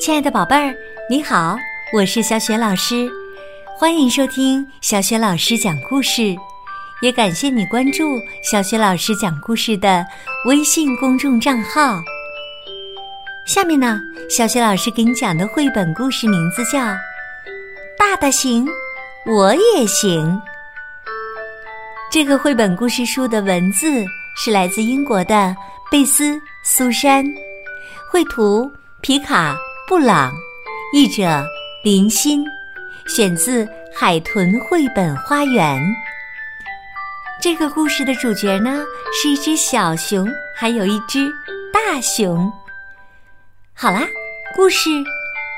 亲爱的宝贝儿，你好，我是小雪老师，欢迎收听小雪老师讲故事，也感谢你关注小雪老师讲故事的微信公众账号。下面呢，小雪老师给你讲的绘本故事名字叫《大的行，我也行》。这个绘本故事书的文字是来自英国的贝斯·苏珊，绘图皮卡。布朗，译者林欣，选自《海豚绘本花园》。这个故事的主角呢，是一只小熊，还有一只大熊。好啦，故事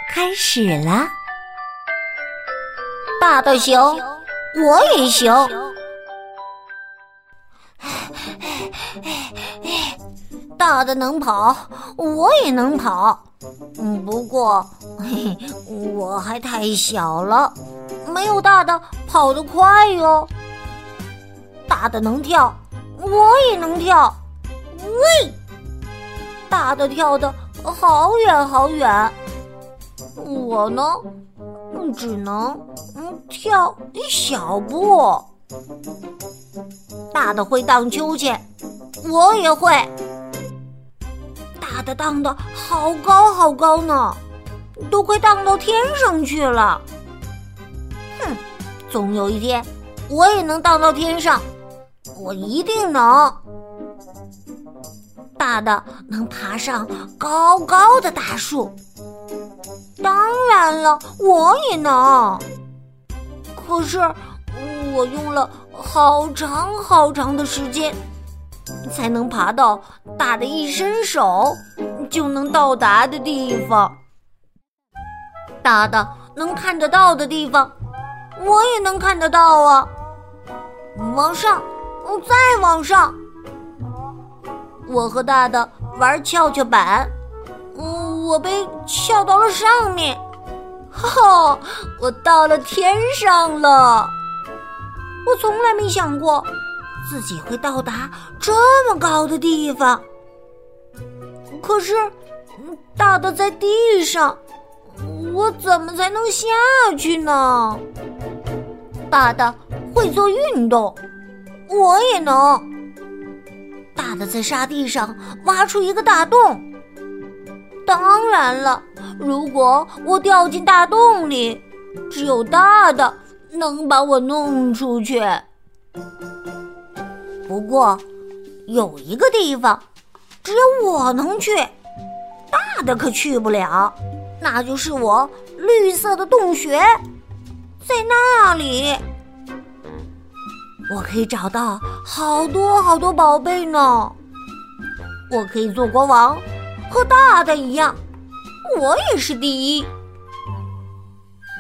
开始了。大的熊，我也行。大的能跑，我也能跑。嗯，不过，嘿嘿，我还太小了，没有大的跑得快哟。大的能跳，我也能跳。喂，大的跳的好远好远，我呢，只能嗯跳一小步。大的会荡秋千，我也会。大的荡的好高好高呢，都快荡到天上去了。哼，总有一天我也能荡到天上，我一定能。大的能爬上高高的大树，当然了，我也能。可是我用了好长好长的时间。才能爬到大的一伸手就能到达的地方，大的能看得到的地方，我也能看得到啊！往上，再往上，我和大的玩跷跷板，嗯，我被翘到了上面，哈哈，我到了天上了！我从来没想过。自己会到达这么高的地方，可是大的在地上，我怎么才能下去呢？大的会做运动，我也能。大的在沙地上挖出一个大洞，当然了，如果我掉进大洞里，只有大的能把我弄出去。不过，有一个地方，只有我能去，大的可去不了。那就是我绿色的洞穴，在那里，我可以找到好多好多宝贝呢。我可以做国王，和大的一样，我也是第一。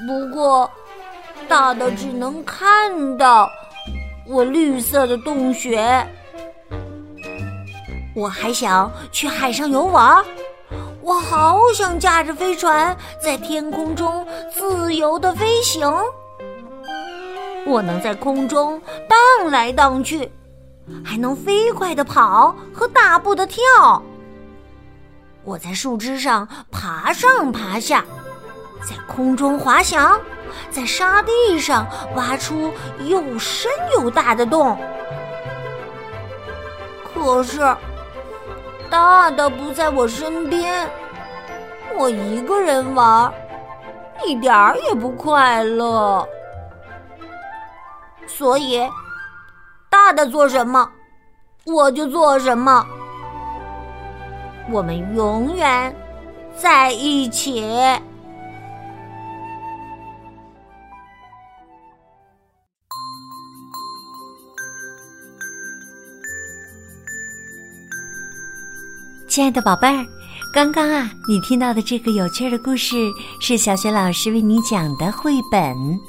不过，大的只能看到。我绿色的洞穴，我还想去海上游玩，我好想驾着飞船在天空中自由的飞行。我能在空中荡来荡去，还能飞快的跑和大步的跳。我在树枝上爬上爬下，在空中滑翔。在沙地上挖出又深又大的洞，可是大的不在我身边，我一个人玩，一点儿也不快乐。所以，大的做什么，我就做什么。我们永远在一起。亲爱的宝贝儿，刚刚啊，你听到的这个有趣的故事是小雪老师为你讲的绘本《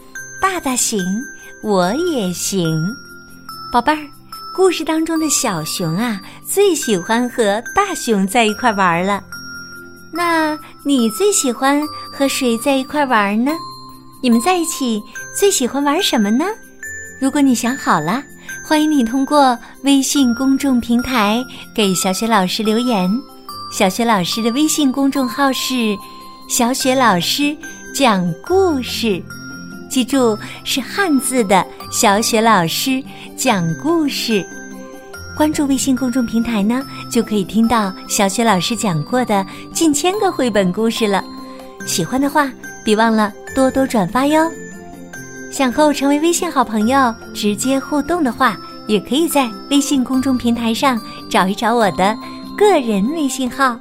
大大行，我也行》。宝贝儿，故事当中的小熊啊，最喜欢和大熊在一块玩了。那你最喜欢和谁在一块玩呢？你们在一起最喜欢玩什么呢？如果你想好了。欢迎你通过微信公众平台给小雪老师留言。小雪老师的微信公众号是“小雪老师讲故事，记住是汉字的小雪老师讲故事。关注微信公众平台呢，就可以听到小雪老师讲过的近千个绘本故事了。喜欢的话，别忘了多多转发哟。想和我成为微信好朋友，直接互动的话，也可以在微信公众平台上找一找我的个人微信号。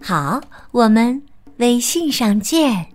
好，我们微信上见。